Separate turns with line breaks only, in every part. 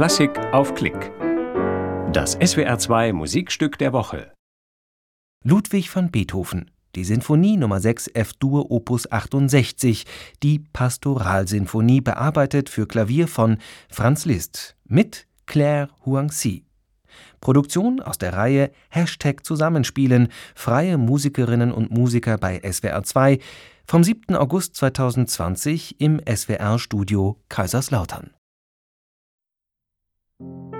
Klassik auf Klick. Das SWR2 Musikstück der Woche.
Ludwig van Beethoven, die Sinfonie Nummer 6 F-Dur Opus 68, die Pastoralsinfonie bearbeitet für Klavier von Franz Liszt mit Claire Huangxi. Produktion aus der Reihe Hashtag Zusammenspielen, freie Musikerinnen und Musiker bei SWR 2 vom 7. August 2020 im SWR Studio Kaiserslautern.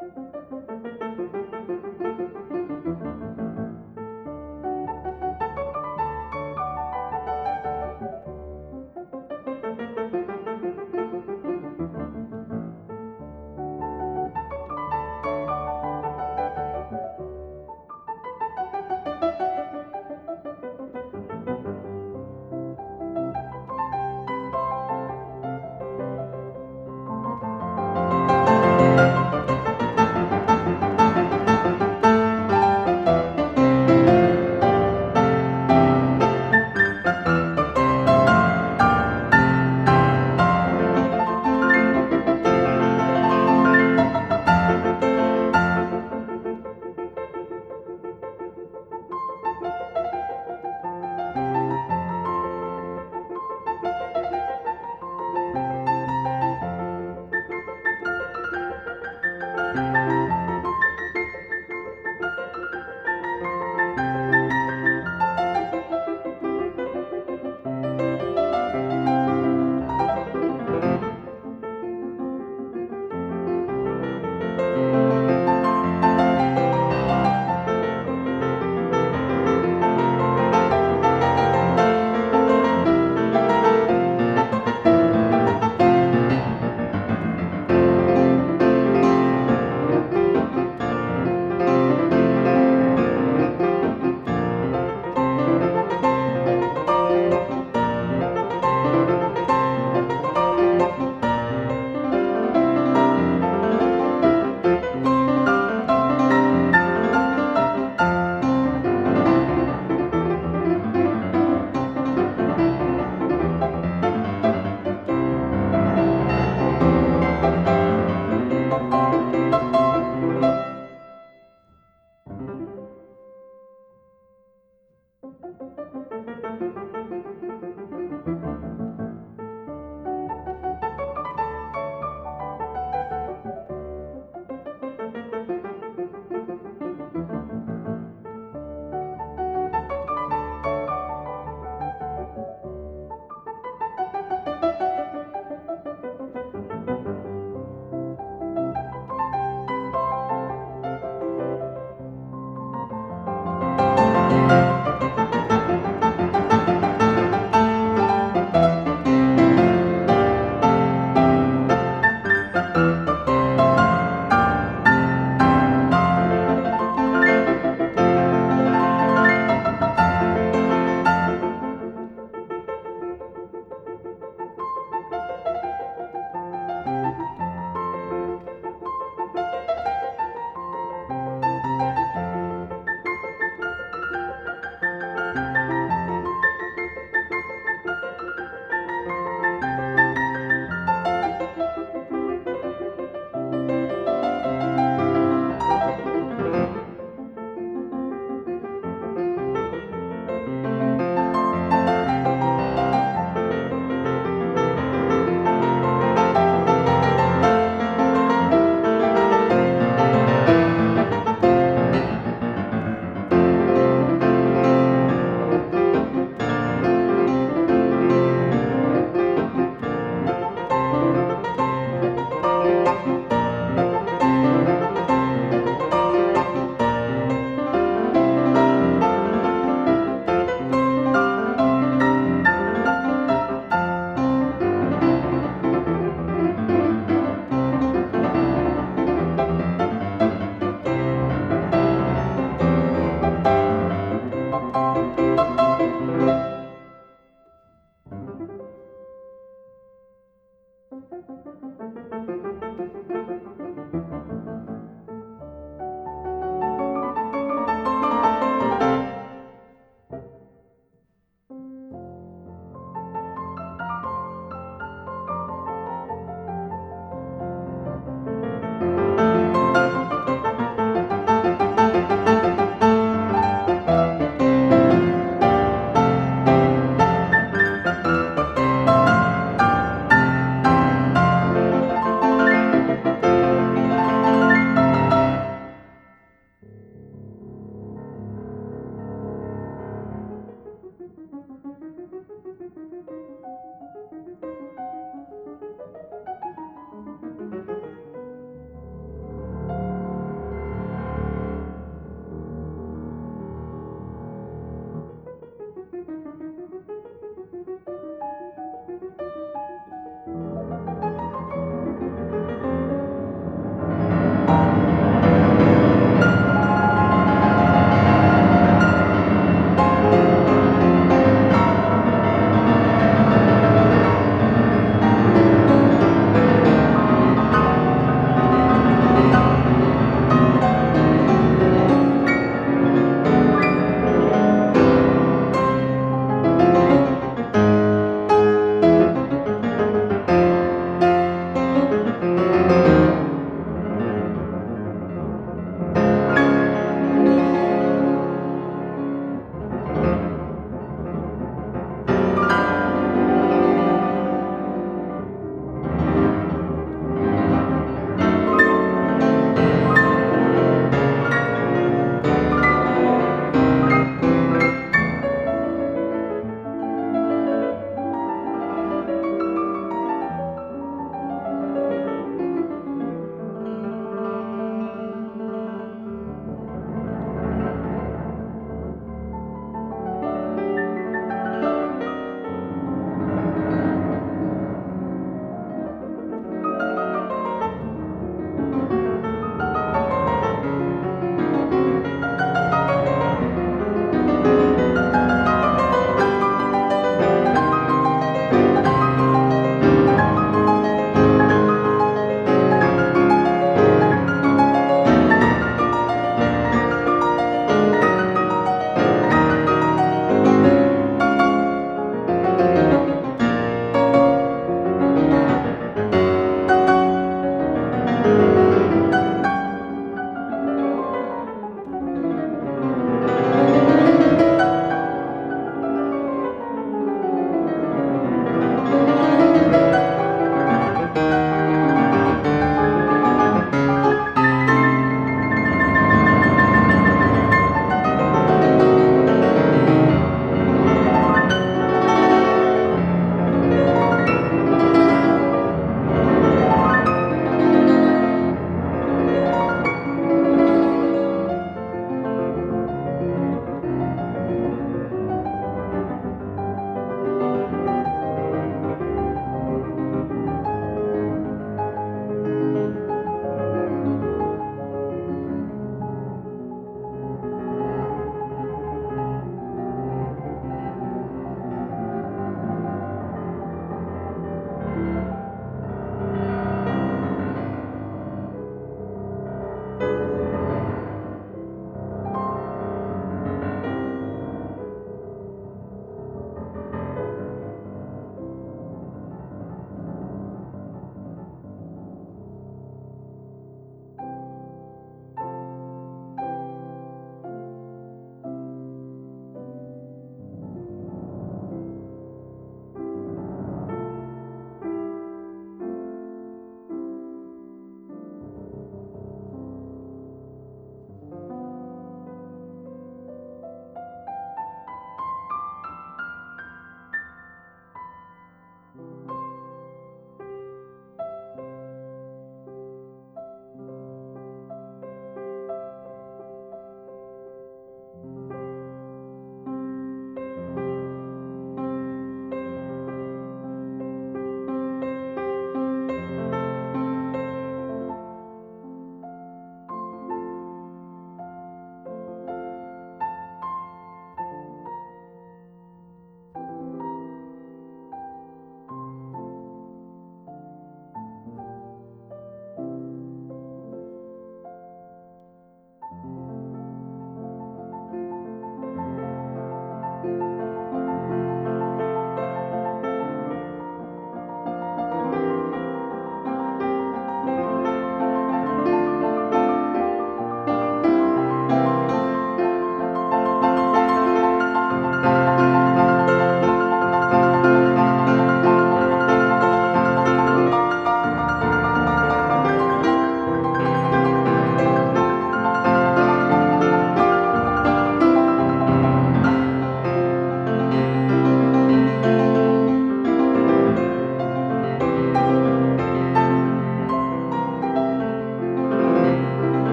Música